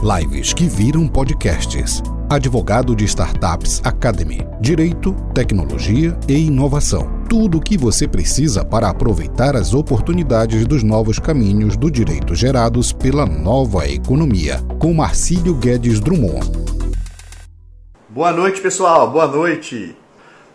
Lives que viram podcasts. Advogado de Startups Academy. Direito, tecnologia e inovação. Tudo o que você precisa para aproveitar as oportunidades dos novos caminhos do direito gerados pela nova economia. Com Marcílio Guedes Drummond. Boa noite, pessoal. Boa noite.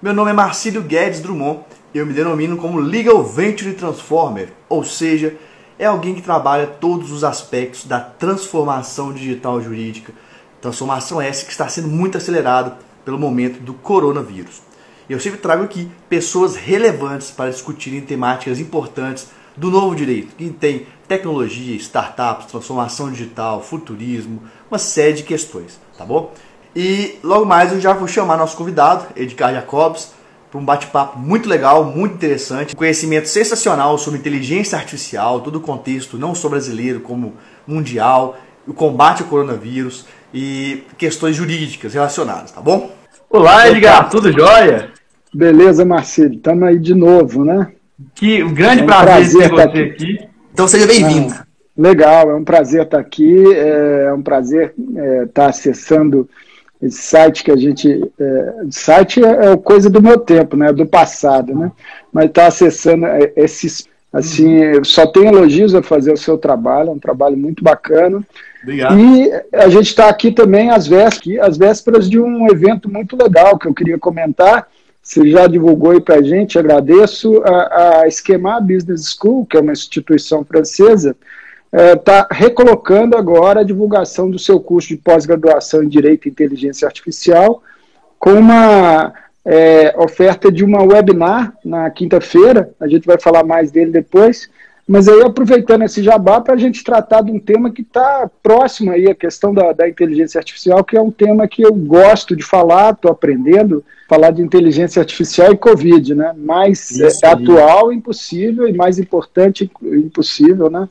Meu nome é Marcílio Guedes Drummond. Eu me denomino como Legal Venture Transformer, ou seja, é alguém que trabalha todos os aspectos da transformação digital jurídica. Transformação essa que está sendo muito acelerada pelo momento do coronavírus. Eu sempre trago aqui pessoas relevantes para discutirem temáticas importantes do novo direito, que tem tecnologia, startups, transformação digital, futurismo, uma série de questões, tá bom? E logo mais eu já vou chamar nosso convidado, Edgar Jacobs, para um bate-papo muito legal, muito interessante, um conhecimento sensacional sobre inteligência artificial, todo o contexto, não só brasileiro, como mundial, o combate ao coronavírus e questões jurídicas relacionadas, tá bom? Olá, Edgar, tudo jóia? Beleza, Marcelo, estamos aí de novo, né? Que um grande é um prazer, prazer ter você aqui. aqui. Então seja bem-vindo. Legal, é um prazer estar aqui, é um prazer é, estar acessando esse site que a gente. É, site é, é coisa do meu tempo, né? Do passado, né? Mas está acessando é, esses. Assim, só tem elogios a fazer o seu trabalho, é um trabalho muito bacana. Obrigado. E a gente está aqui também às vésperas, às vésperas de um evento muito legal que eu queria comentar. Você já divulgou aí para a gente, agradeço. A, a Esquema Business School, que é uma instituição francesa, está é, recolocando agora a divulgação do seu curso de pós-graduação em Direito e Inteligência Artificial, com uma é, oferta de uma webinar na quinta-feira, a gente vai falar mais dele depois, mas aí aproveitando esse jabá para a gente tratar de um tema que está próximo aí, a questão da, da, inteligência artificial, que é um tema que eu gosto de falar, estou aprendendo, falar de inteligência artificial e Covid, né? Mais é, atual, impossível, e mais importante, impossível, né?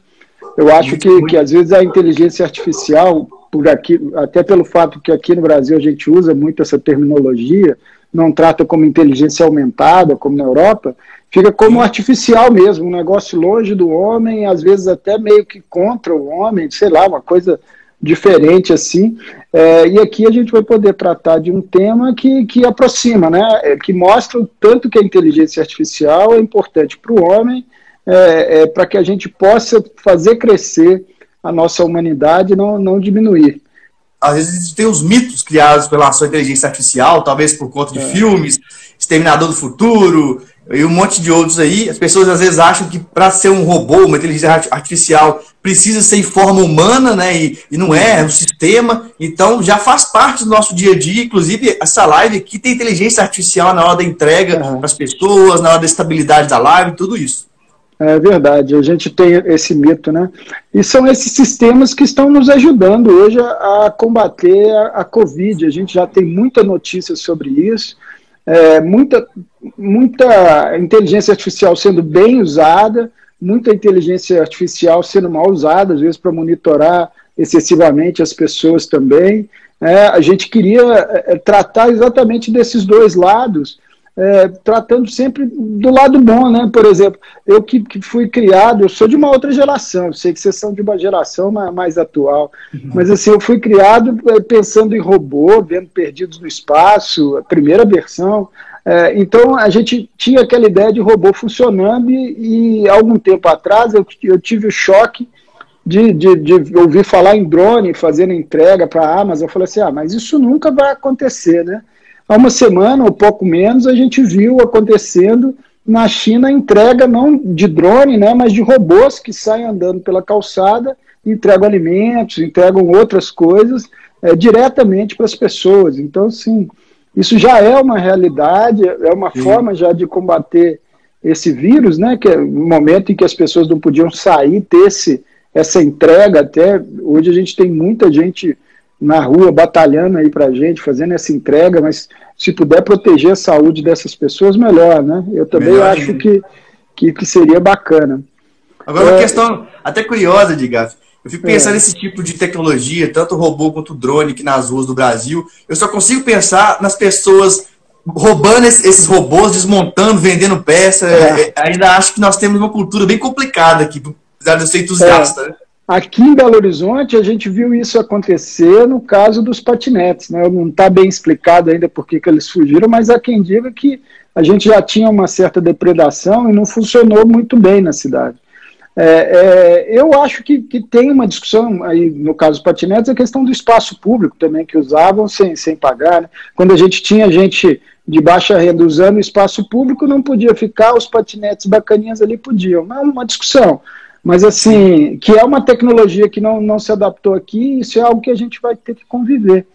Eu acho que, que às vezes a inteligência artificial, por aqui, até pelo fato que aqui no Brasil a gente usa muito essa terminologia, não trata como inteligência aumentada, como na Europa, fica como artificial mesmo, um negócio longe do homem, às vezes até meio que contra o homem, sei lá, uma coisa diferente assim. É, e aqui a gente vai poder tratar de um tema que, que aproxima, né, é, que mostra o tanto que a inteligência artificial é importante para o homem é, é, para que a gente possa fazer crescer a nossa humanidade e não, não diminuir. Às vezes tem os mitos criados pela sua inteligência artificial, talvez por conta de é. filmes, Exterminador do Futuro e um monte de outros aí. As pessoas às vezes acham que para ser um robô, uma inteligência artificial, precisa ser em forma humana, né? E, e não é, é um sistema. Então já faz parte do nosso dia a dia. Inclusive, essa live aqui tem inteligência artificial na hora da entrega é. para as pessoas, na hora da estabilidade da live, tudo isso. É verdade, a gente tem esse mito, né? E são esses sistemas que estão nos ajudando hoje a, combater a, a, Covid. A gente já tem muita notícia sobre isso, é, muita, muita inteligência artificial sendo bem usada, muita inteligência artificial sendo mal usada, às vezes para monitorar excessivamente as pessoas também. É, a gente queria é, tratar exatamente desses dois lados é, tratando sempre do lado bom, né? Por exemplo, eu que, que, fui criado, eu sou de uma outra geração, eu sei que vocês são de uma geração mais, mais atual, uhum. mas assim, eu fui criado é, pensando em robô, vendo Perdidos no Espaço, a primeira versão. É, então a gente tinha aquela ideia de robô funcionando e, e algum tempo atrás eu, eu tive o choque de, de, de, ouvir falar em drone fazendo entrega para a Amazon. Eu falei assim, ah, mas isso nunca vai acontecer, né? Há uma semana ou pouco menos a gente viu acontecendo na China entrega não de drone, né, mas de robôs que saem andando pela calçada, entregam alimentos, entregam outras coisas é, diretamente para as pessoas. Então, sim, isso já é uma realidade, é uma sim. forma já de combater esse vírus, né, que é o momento em que as pessoas não podiam sair, ter esse, essa entrega até, hoje a gente tem muita gente na rua batalhando aí para a gente, fazendo essa entrega, mas se puder proteger a saúde dessas pessoas, melhor, né? Eu também melhor acho que, que, que, seria bacana. Agora, é... uma questão até curiosa, Digaf. Eu fico pensando é. nesse tipo de tecnologia, tanto robô quanto drone aqui nas ruas do Brasil. Eu só consigo pensar nas pessoas roubando esses robôs, desmontando, vendendo peça. É. é. Ainda acho que nós temos uma cultura bem complicada aqui, apesar de eu ser entusiasta. É. Né? Aqui em Belo Horizonte, a gente viu isso acontecer no caso dos patinetes. Né? Não está bem explicado ainda por que, que eles fugiram, mas há quem diga que a gente já tinha uma certa depredação e não funcionou muito bem na cidade. É, é, eu acho que, que, tem uma discussão aí, no caso dos patinetes, a questão do espaço público também, que usavam sem, sem pagar. Né? Quando a gente tinha gente de baixa renda usando o espaço público, não podia ficar, os patinetes bacaninhas ali podiam. É uma discussão. Mas, assim, que é uma tecnologia que não, não se adaptou aqui, isso é algo que a gente vai ter que conviver.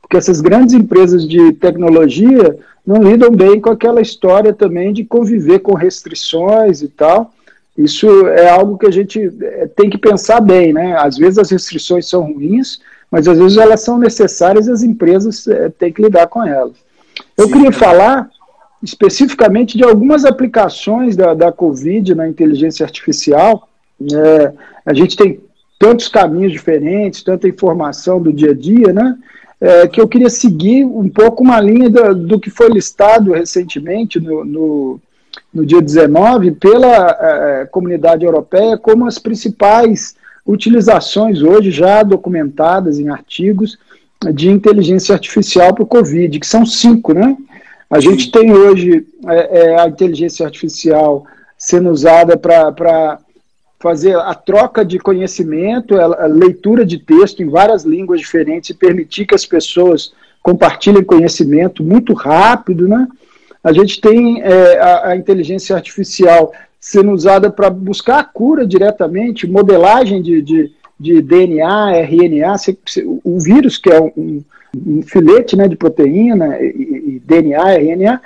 Porque essas grandes empresas de tecnologia não lidam bem com aquela história também de conviver com restrições e tal. Isso é algo que a gente é, tem que pensar bem, né? Às vezes as restrições são ruins, mas às vezes elas são necessárias e as empresas é, têm que lidar com elas. Eu Sim, queria falar especificamente de algumas aplicações da, da Covid na inteligência artificial. É, a gente tem tantos caminhos diferentes, tanta informação do dia a dia, né? É, que eu queria seguir um pouco uma linha do, do que foi listado recentemente no, no, no dia 19 pela é, comunidade europeia como as principais utilizações hoje já documentadas em artigos de inteligência artificial para o Covid, que são cinco, né? A gente tem hoje é, é, a inteligência artificial sendo usada para fazer a troca de conhecimento, a leitura de texto em várias línguas diferentes e permitir que as pessoas compartilhem conhecimento muito rápido, né? A gente tem é, a, a, inteligência artificial sendo usada para buscar a cura diretamente, modelagem de, de, de DNA, RNA, o vírus, que é um, um filete né, de proteína, e, e, DNA, RNA,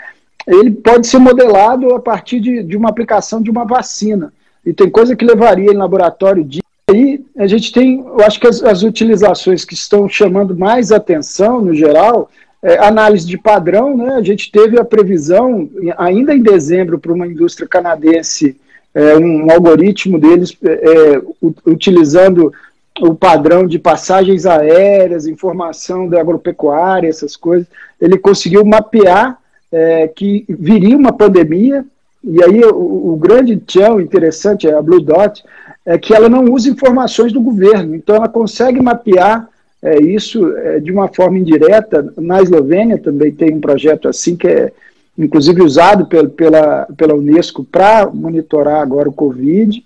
ele pode ser modelado a partir de, de uma aplicação de uma vacina. E tem coisa que levaria em laboratório de aí a gente tem, eu acho que as, as, utilizações que estão chamando mais atenção no geral, é, análise de padrão, né? A gente teve a previsão ainda em dezembro para uma indústria canadense é, um algoritmo deles é, é utilizando o padrão de passagens aéreas, informação da agropecuária, essas coisas. Ele conseguiu mapear é, que viria uma pandemia, e aí o, o grande tchau interessante, a Blue Dot, é que ela não usa informações do governo, então ela consegue mapear é, isso é, de uma forma indireta. Na Eslovênia também tem um projeto assim que é inclusive usado pela, pela Unesco para monitorar agora o Covid.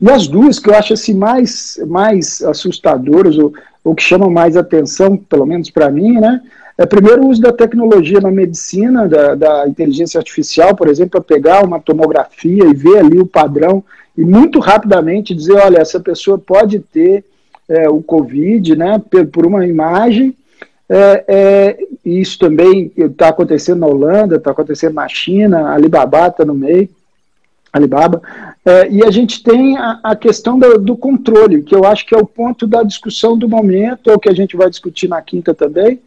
E as duas que eu acho assim, mais, mais assustadoras, ou, ou que chamam mais atenção, pelo menos para mim, né? É primeiro o uso da tecnologia na medicina, da, da inteligência artificial, por exemplo, para pegar uma tomografia e ver ali o padrão e muito rapidamente dizer, olha, essa pessoa pode ter é, o Covid, né, por, uma imagem, é, é, isso também está acontecendo na Holanda, está acontecendo na China, Alibaba está no meio, Alibaba, é, e a gente tem a, a questão do, do, controle, que eu acho que é o ponto da discussão do momento, ou que a gente vai discutir na quinta também,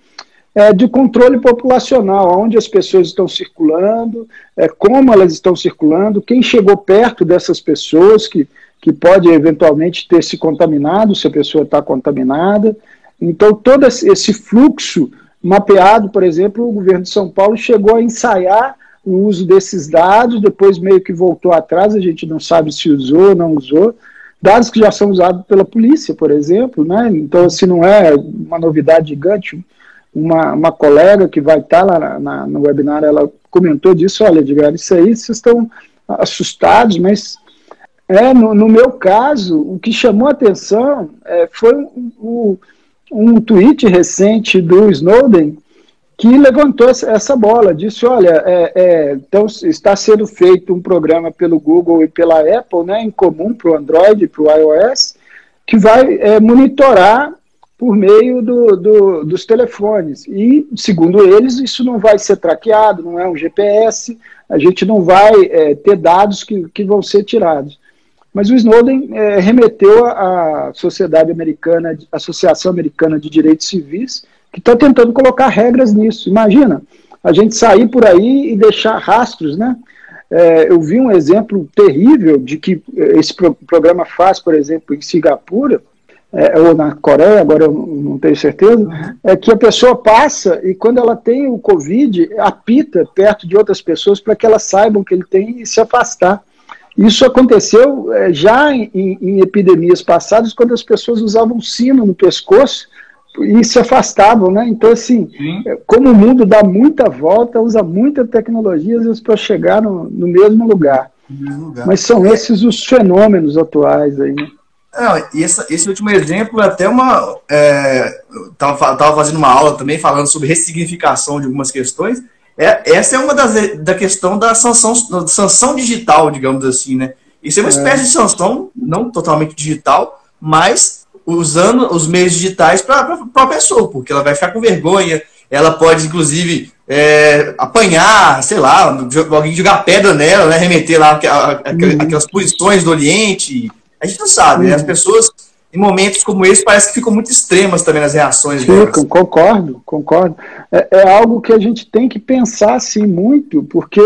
é, de controle populacional, onde as pessoas estão circulando, é, como elas estão circulando, quem chegou perto dessas pessoas que, que pode eventualmente ter se contaminado, se a pessoa está contaminada, então, todo esse fluxo mapeado, por exemplo, o governo de São Paulo chegou a ensaiar o uso desses dados, depois meio que voltou atrás, a gente não sabe se usou ou não usou, dados que já são usados pela polícia, por exemplo, né? Então, se não é uma novidade gigante, uma, uma colega que vai estar lá na, na, no webinar, ela comentou disso, olha, Edgar, isso aí vocês estão assustados, mas é, no, no meu caso, o que chamou a atenção é, foi o um tweet recente do Snowden que levantou essa bola, disse, olha, é, é, então está sendo feito um programa pelo Google e pela Apple, né, em comum para o Android e para o iOS, que vai é, monitorar por meio do, do, dos telefones. E, segundo eles, isso não vai ser traqueado, não é um GPS, a gente não vai é, ter dados que, que vão ser tirados. Mas o Snowden é, remeteu à Sociedade Americana, Associação Americana de Direitos Civis, que está tentando colocar regras nisso. Imagina, a gente sair por aí e deixar rastros, né? É, eu vi um exemplo terrível de que esse pro programa faz, por exemplo, em Singapura, é, ou na Coreia, agora eu não tenho certeza, é que a pessoa passa e quando ela tem o Covid, apita perto de outras pessoas para que elas saibam que ele tem e se afastar. Isso aconteceu é, já em, em, epidemias passadas, quando as pessoas usavam sino no pescoço e se afastavam, né? Então, assim, Sim. É, como o mundo dá muita volta, usa muita tecnologia, às vezes, para chegar no, no mesmo lugar. Mas são esses os fenômenos atuais aí, né? Não, e essa, esse último exemplo é até uma. É, tava, tava fazendo uma aula também falando sobre ressignificação de algumas questões. É, essa é uma das da questão da sanção, da sanção digital, digamos assim, né? Isso é uma é. espécie de sanção, não totalmente digital, mas usando os meios digitais para a pessoa, porque ela vai ficar com vergonha, ela pode, inclusive, é, apanhar, sei lá, alguém jogar pedra nela, né, remeter lá uhum. aquelas posições do Oriente, a gente não sabe, né? As pessoas, em momentos como esse, parece que ficam muito extremas também nas reações. Ficam, concordo, concordo. É, é, algo que a gente tem que pensar, sim, muito, porque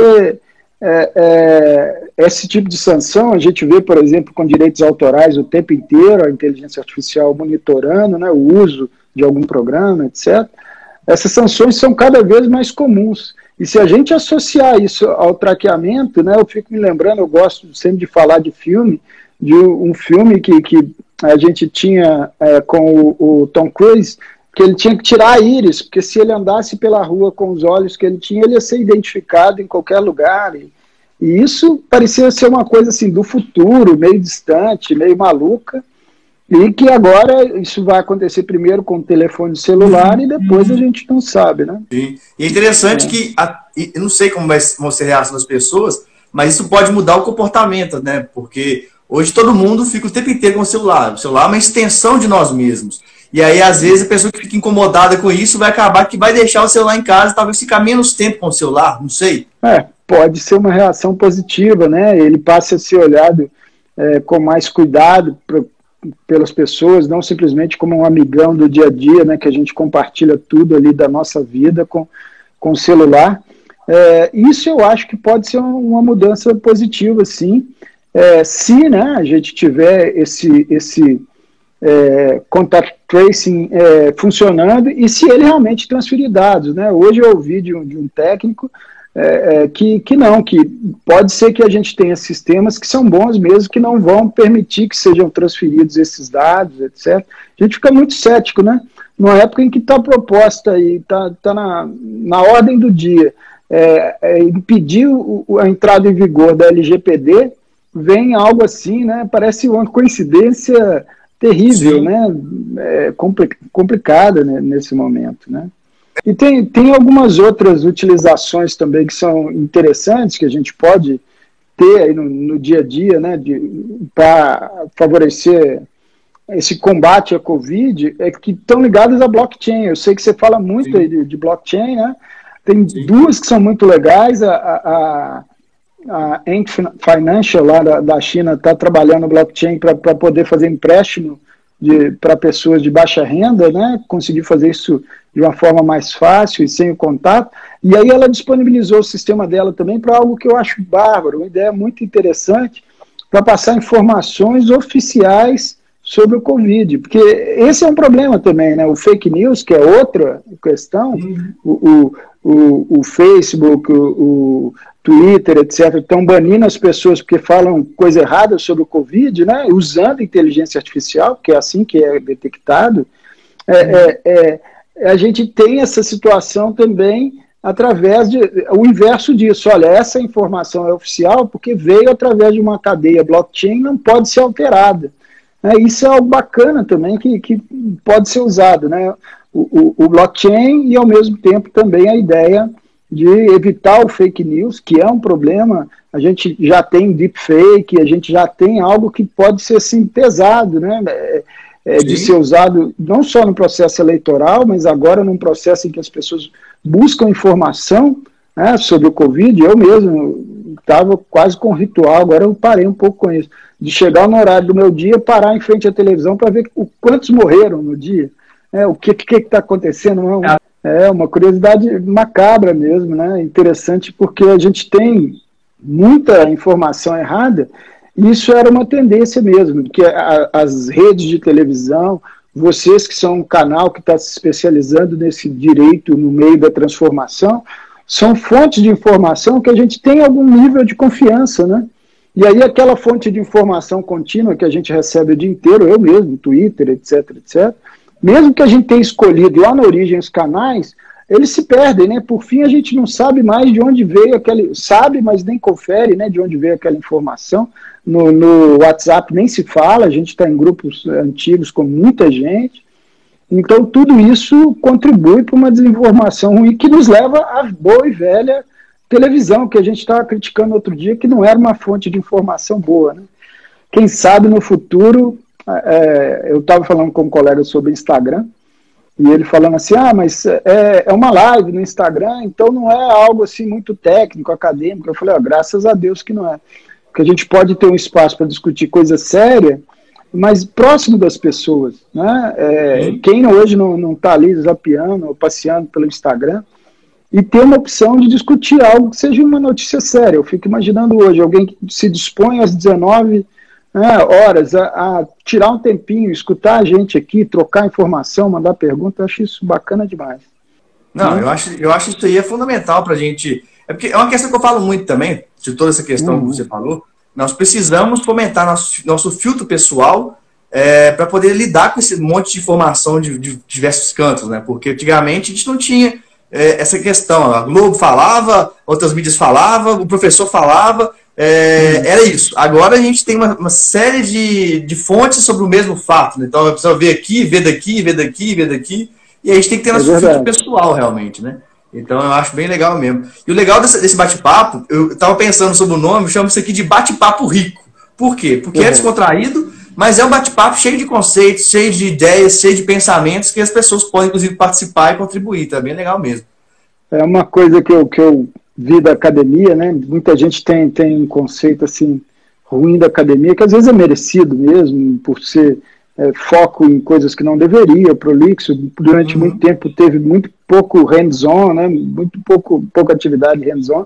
é, é, esse tipo de sanção a gente vê, por exemplo, com direitos autorais o tempo inteiro, a inteligência artificial monitorando né, o uso de algum programa, etc. Essas sanções são cada vez mais comuns. E se a gente associar isso ao traqueamento, né, eu fico me lembrando, eu gosto sempre de falar de filme, de um filme que, que a gente tinha é, com o, o, Tom Cruise, que ele tinha que tirar a íris, porque se ele andasse pela rua com os olhos que ele tinha, ele ia ser identificado em qualquer lugar. E, e isso parecia ser uma coisa assim do futuro, meio distante, meio maluca. E que agora isso vai acontecer primeiro com o telefone celular e depois a gente não sabe, né? Sim. E é interessante é. que, a, eu não sei como vai, vão ser reação das pessoas, mas isso pode mudar o comportamento, né? Porque Hoje todo mundo fica o tempo inteiro com o celular. O celular é uma extensão de nós mesmos. E aí, às vezes, a pessoa que fica incomodada com isso vai acabar que vai deixar o celular em casa, talvez ficar menos tempo com o celular, não sei. É, pode ser uma reação positiva, né? Ele passa a ser olhado é, com mais cuidado pro, pelas pessoas, não simplesmente como um amigão do dia a dia, né? Que a gente compartilha tudo ali da nossa vida com, com o celular. É, isso eu acho que pode ser uma mudança positiva, sim é, se né, a gente tiver esse, esse é, contact tracing é, funcionando e se ele realmente transferir dados. Né? Hoje eu ouvi de um, de um técnico é, é, que, que não, que pode ser que a gente tenha sistemas que são bons mesmo, que não vão permitir que sejam transferidos esses dados, etc. A gente fica muito cético, né? Numa época em que está proposta e está tá na, na ordem do dia é, é, impedir o, a entrada em vigor da LGPD, vem algo assim, né? Parece uma coincidência terrível, Sim. né? É, complicada né, nesse momento, né? E tem, tem algumas outras utilizações também que são interessantes que a gente pode ter aí no, no dia a dia, né? Para favorecer esse combate à Covid, é que estão ligadas à blockchain. Eu sei que você fala muito aí de, de blockchain, né? Tem Sim. duas que são muito legais. a, a a Ant Financial lá da, da China está trabalhando blockchain para poder fazer empréstimo para pessoas de baixa renda, né? Conseguir fazer isso de uma forma mais fácil e sem o contato. E aí ela disponibilizou o sistema dela também para algo que eu acho bárbaro, uma ideia muito interessante para passar informações oficiais sobre o Covid, porque esse é um problema também, né? O fake news, que é outra questão, uhum. o, o, o, o, Facebook, o, Twitter, etc., estão banindo as pessoas porque falam coisa errada sobre o Covid, né, usando inteligência artificial, que é assim que é detectado, é, é, é, a gente tem essa situação também através de o inverso disso. Olha, essa informação é oficial porque veio através de uma cadeia blockchain, não pode ser alterada. É, isso é algo bacana também que, que pode ser usado, né? O, o, o blockchain e ao mesmo tempo também a ideia de evitar o fake news, que é um problema. A gente já tem deepfake, a gente já tem algo que pode ser assim, pesado, né? É, é, de ser usado não só no processo eleitoral, mas agora num processo em que as pessoas buscam informação né, sobre o Covid. Eu mesmo estava quase com ritual, agora eu parei um pouco com isso. De chegar no horário do meu dia, parar em frente à televisão para ver o, quantos morreram no dia. É, o que está acontecendo? Não, é, é uma curiosidade macabra mesmo, né? Interessante porque a gente tem muita informação errada e isso era uma tendência mesmo, que as redes de televisão, vocês que são um canal que está se especializando nesse direito no meio da transformação, são fontes de informação que a gente tem algum nível de confiança, né? E aí aquela fonte de informação contínua que a gente recebe o dia inteiro, eu mesmo, Twitter, etc, etc, mesmo que a gente tenha escolhido lá na origem os canais, eles se perdem, né? Por fim, a gente não sabe mais de onde veio aquele. Sabe, mas nem confere né, de onde veio aquela informação. No, no WhatsApp nem se fala, a gente está em grupos antigos com muita gente. Então, tudo isso contribui para uma desinformação ruim que nos leva à boa e velha televisão, que a gente estava criticando outro dia, que não era uma fonte de informação boa. Né? Quem sabe no futuro, é, eu estava falando com um colega sobre Instagram, e ele falando assim, ah, mas é, é uma live no Instagram, então não é algo assim muito técnico, acadêmico. Eu falei, oh, graças a Deus que não é. Porque a gente pode ter um espaço para discutir coisa séria, mas próximo das pessoas. Né? É, quem hoje não está ali zapeando ou passeando pelo Instagram, e ter uma opção de discutir algo que seja uma notícia séria. Eu fico imaginando hoje alguém que se dispõe às 19 né, horas a, a, tirar um tempinho, escutar a gente aqui, trocar informação, mandar pergunta, eu acho isso bacana demais. Não, eu, acho, eu acho isso aí é fundamental para a gente. É porque é uma questão que eu falo muito também, de toda essa questão uhum. que você falou. Nós precisamos fomentar nosso, nosso filtro pessoal é, para poder lidar com esse monte de informação de, de diversos cantos, né? Porque antigamente a gente não tinha é, essa questão. A Globo falava, outras mídias falavam, o professor falava, é, era isso. Agora a gente tem uma, uma, série de, de fontes sobre o mesmo fato. Né? Então a pessoa vê aqui, vê daqui, vê daqui, vê daqui. E a gente tem que ter nosso é filtro pessoal, realmente, né? Então eu acho bem legal mesmo. E o legal desse, desse bate-papo, eu estava pensando sobre o nome, eu chamo isso aqui de bate-papo rico. Por quê? Porque é uhum. é descontraído, mas é um bate-papo cheio de conceitos, cheio de ideias, cheio de pensamentos que as pessoas podem, inclusive, participar e contribuir. Tá bem legal mesmo. É uma coisa que eu, que eu vi da academia, né? Muita gente tem, tem um conceito assim ruim da academia, que às vezes é merecido mesmo, por ser é, foco em coisas que não deveria, prolixo, durante uhum. muito tempo teve muito pouco hands-on, né? Muito pouco, pouca atividade hands-on.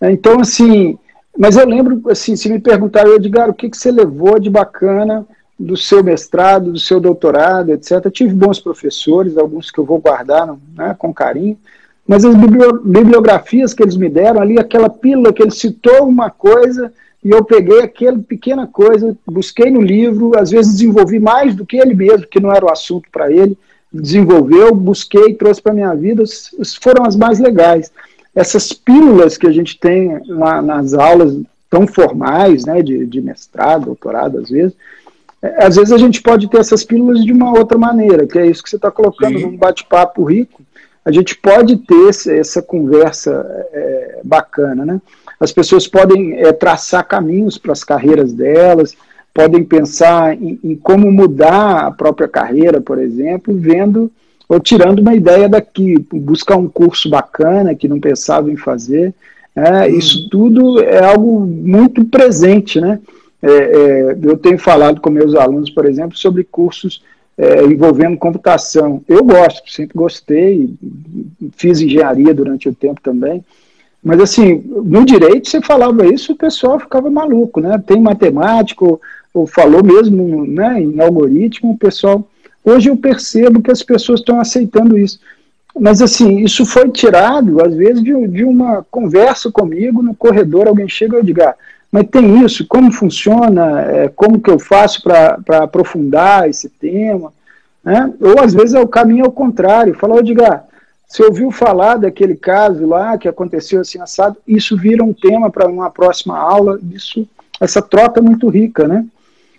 Então, assim, mas eu lembro, assim, se me perguntaram, Edgar, o que, que você levou de bacana do seu mestrado, do seu doutorado, etc. Eu tive bons professores, alguns que eu vou guardar né, com carinho, mas as bibliografias que eles me deram ali, aquela pílula que ele citou uma coisa e eu peguei aquela pequena coisa, busquei no livro, às vezes desenvolvi mais do que ele mesmo, que não era o assunto para ele, desenvolveu, busquei, trouxe para minha vida, foram as mais legais essas pílulas que a gente tem nas aulas tão formais, né, de, de mestrado, doutorado, às vezes, é, às vezes a gente pode ter essas pílulas de uma outra maneira, que é isso que você está colocando Sim. num bate-papo rico. A gente pode ter essa, conversa é, bacana, né? As pessoas podem é, traçar caminhos para as carreiras delas, podem pensar em, em, como mudar a própria carreira, por exemplo, vendo ou tirando uma ideia daqui, buscar um curso bacana que não pensava em fazer. É, hum. Isso tudo é algo muito presente, né? É, é, eu tenho falado com meus alunos, por exemplo, sobre cursos é, envolvendo computação. Eu gosto, sempre gostei, fiz engenharia durante o tempo também. Mas assim, no direito você falava isso, o pessoal ficava maluco, né? Tem matemático, ou falou mesmo né, em algoritmo, o pessoal Hoje eu percebo que as pessoas estão aceitando isso. Mas assim, isso foi tirado, às vezes, de, de uma conversa comigo no corredor, alguém chega e diga, ah, mas tem isso, como funciona, é, como que eu faço para aprofundar esse tema? Né? Ou às vezes é o caminho ao contrário, fala, Edgar, você ouviu falar daquele caso lá que aconteceu assim assado, isso vira um tema para uma próxima aula, isso, essa troca é muito rica, né?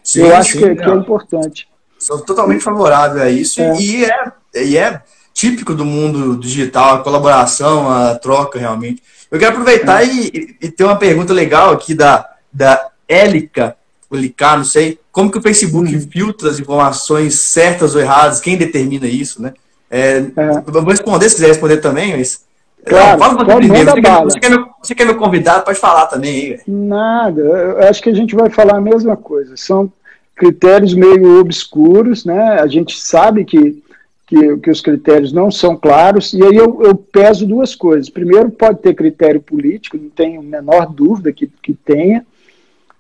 Sim, eu acho sim, que, que é importante. Sou totalmente favorável a isso é. E, é, e é típico do mundo digital, a colaboração, a troca realmente. Eu quero aproveitar é. e, e ter uma pergunta legal aqui da, da Élica, o Licar, não sei, como que o Facebook hum. filtra as informações certas ou erradas, quem determina isso, né? É, é. Vou responder se quiser responder também, mas. Claro, não, fala primeiro. Você quer, você, quer me, você quer me convidar? Pode falar também aí. Nada, eu acho que a gente vai falar a mesma coisa. São critérios meio obscuros, né? A gente sabe que, que, que os critérios não são claros, e aí eu, eu, peso duas coisas. Primeiro, pode ter critério político, não tenho a menor dúvida que, que tenha.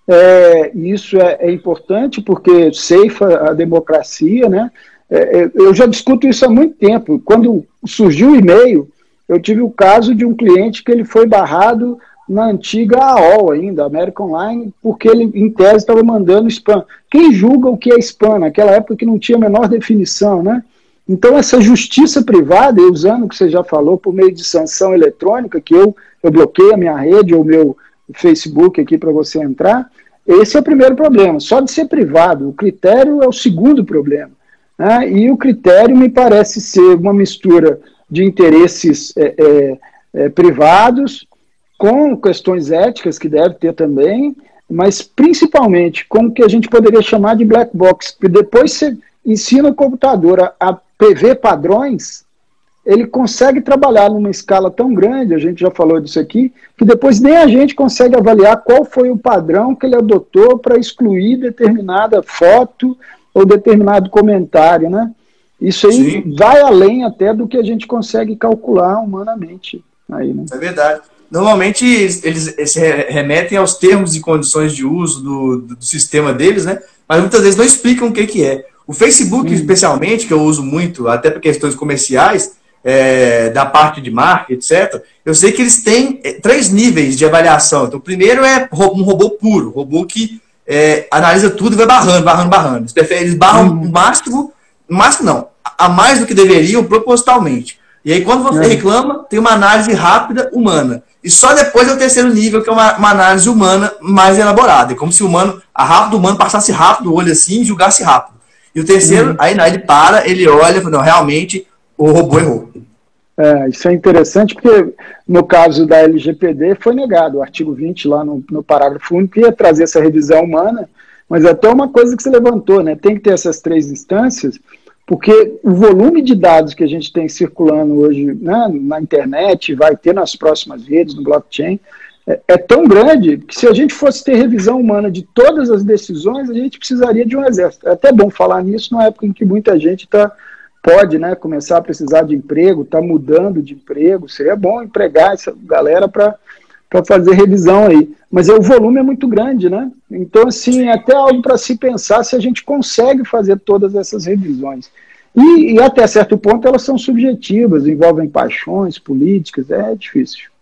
É, isso é, é, importante porque ceifa a democracia, né? É, é, eu já discuto isso há muito tempo. Quando surgiu o e-mail, eu tive o caso de um cliente que ele foi barrado na antiga AOL ainda, American Online, porque ele, em tese, estava mandando spam. Quem julga o que é spam? Naquela época que não tinha a menor definição, né? Então, essa justiça privada, usando o que você já falou, por meio de sanção eletrônica, que eu, eu bloqueio a minha rede ou o meu Facebook aqui para você entrar, esse é o primeiro problema. Só de ser privado, o critério é o segundo problema. Né? E o critério me parece ser uma mistura de interesses é, é, é, privados com questões éticas que deve ter também, mas principalmente com o que a gente poderia chamar de black box, que depois você ensina o computador a, a prever padrões, ele consegue trabalhar numa escala tão grande, a gente já falou disso aqui, que depois nem a gente consegue avaliar qual foi o padrão que ele adotou para excluir determinada foto ou determinado comentário, né? Isso aí Sim. vai além até do que a gente consegue calcular humanamente. Aí, né? É verdade. Normalmente eles, eles, remetem aos termos e condições de uso do, do, sistema deles, né? Mas muitas vezes não explicam o que, que é. O Facebook, hum. especialmente, que eu uso muito, até por questões comerciais, é, da parte de marketing, etc., eu sei que eles têm é, três níveis de avaliação. Então, o primeiro é um robô puro, robô que é, analisa tudo e vai barrando, barrando, barrando. Eles, barram uhum. o máximo, máximo não, a mais do que deveriam propositalmente. E aí, quando você uhum. reclama, tem uma análise rápida humana. E só depois é o terceiro nível, que é uma, uma análise humana mais elaborada. É como se o humano, a rápido humano passasse rápido o olho assim e julgasse rápido. E o terceiro, uhum. aí, aí ele para, ele olha e fala, não, realmente o robô errou. É, isso é interessante porque no caso da LGPD foi negado o artigo 20 lá no, no parágrafo único que ia trazer essa revisão humana, mas até uma coisa que você levantou, né? Tem que ter essas três instâncias, porque o volume de dados que a gente tem circulando hoje né, na internet, vai ter nas próximas redes, no blockchain, é, é, tão grande que se a gente fosse ter revisão humana de todas as decisões, a gente precisaria de um exército. É até bom falar nisso na época em que muita gente está pode né, começar a precisar de emprego, está mudando de emprego, seria bom empregar essa galera para fazer revisão aí. Mas o volume é muito grande, né? Então, assim, é até algo para se pensar se a gente consegue fazer todas essas revisões. E, e, até certo ponto elas são subjetivas, envolvem paixões políticas, é difícil.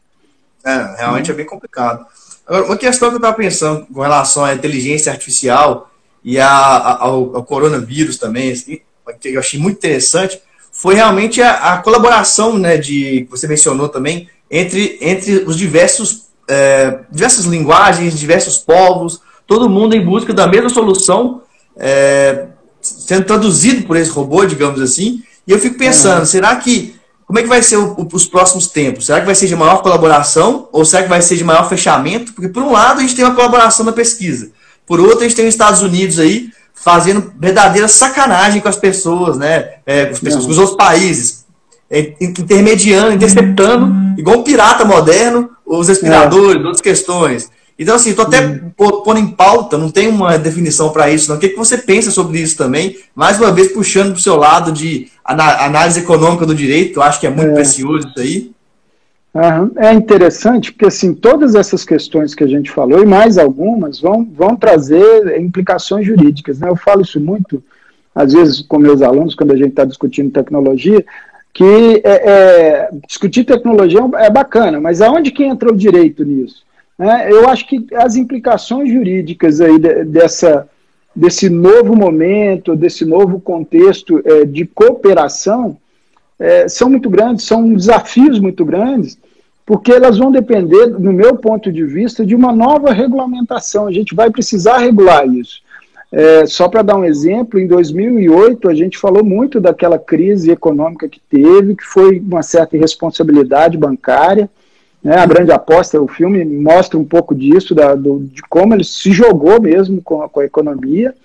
É, realmente é bem complicado. Agora, uma questão que eu estava pensando com relação à inteligência artificial e a, a, ao, ao, coronavírus também, assim, que eu achei muito interessante, foi realmente a, a colaboração, né, de, que você mencionou também, entre, entre os diversos, é, diversas linguagens, diversos povos, todo mundo em busca da mesma solução, é, sendo traduzido por esse robô, digamos assim. E eu fico pensando, será que como é que vai ser o, o, os próximos tempos? Será que vai ser de maior colaboração ou será que vai ser de maior fechamento? Porque por um lado a gente tem uma colaboração na pesquisa, por outro a gente tem os Estados Unidos aí fazendo verdadeira sacanagem com as pessoas, né? É, com, as pessoas, com os outros países, é, intermediando, interceptando, igual um pirata moderno, os respiradores, é. outras questões. Então, assim, estou até uhum. pondo em pauta, não tem uma definição para isso, não. O que, que você pensa sobre isso também? Mais uma vez, puxando para o seu lado de análise econômica do direito, eu acho que é muito é. precioso isso aí. É interessante porque assim todas essas questões que a gente falou e mais algumas vão, vão trazer implicações jurídicas. Né? Eu falo isso muito às vezes com meus alunos quando a gente está discutindo tecnologia que é, é, discutir tecnologia é bacana, mas aonde que entra o direito nisso? É, eu acho que as implicações jurídicas aí de, dessa desse novo momento, desse novo contexto é, de cooperação é, são muito grandes, são desafios muito grandes, porque elas vão depender, no meu ponto de vista, de uma nova regulamentação. A gente vai precisar regular isso. É, só para dar um exemplo, em 2008 a gente falou muito daquela crise econômica que teve, que foi uma certa irresponsabilidade bancária. Né, a grande aposta, o filme mostra um pouco disso, da, do, de como ele se jogou mesmo com a, com a economia.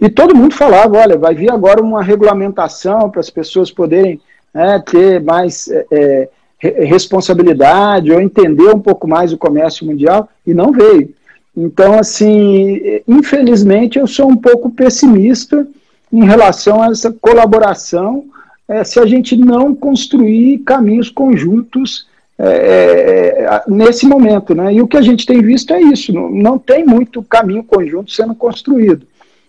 E todo mundo falava: olha, vai vir agora uma regulamentação para as pessoas poderem né, ter mais é, é responsabilidade ou entender um pouco mais o comércio mundial, e não veio. Então, assim, infelizmente eu sou um pouco pessimista em relação a essa colaboração, é, se a gente não construir caminhos conjuntos é, é, nesse momento. Né? E o que a gente tem visto é isso, não, não tem muito caminho conjunto sendo construído.